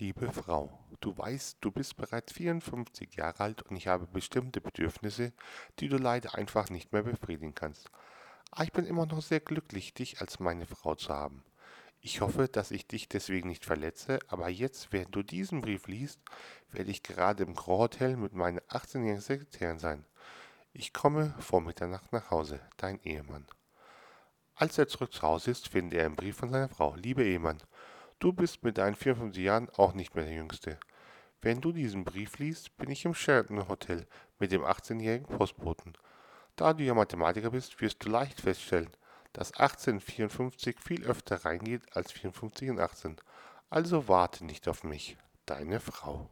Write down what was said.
Liebe Frau, du weißt, du bist bereits 54 Jahre alt und ich habe bestimmte Bedürfnisse, die du leider einfach nicht mehr befriedigen kannst. Aber ich bin immer noch sehr glücklich, dich als meine Frau zu haben. Ich hoffe, dass ich dich deswegen nicht verletze, aber jetzt, während du diesen Brief liest, werde ich gerade im Grand Hotel mit meiner 18-jährigen Sekretärin sein. Ich komme vor Mitternacht nach Hause, dein Ehemann. Als er zurück zu Hause ist, findet er einen Brief von seiner Frau. Lieber Ehemann, Du bist mit deinen 54 Jahren auch nicht mehr der Jüngste. Wenn du diesen Brief liest, bin ich im Sheraton Hotel mit dem 18-jährigen Postboten. Da du ja Mathematiker bist, wirst du leicht feststellen, dass 1854 viel öfter reingeht als 54 in 18. Also warte nicht auf mich, deine Frau.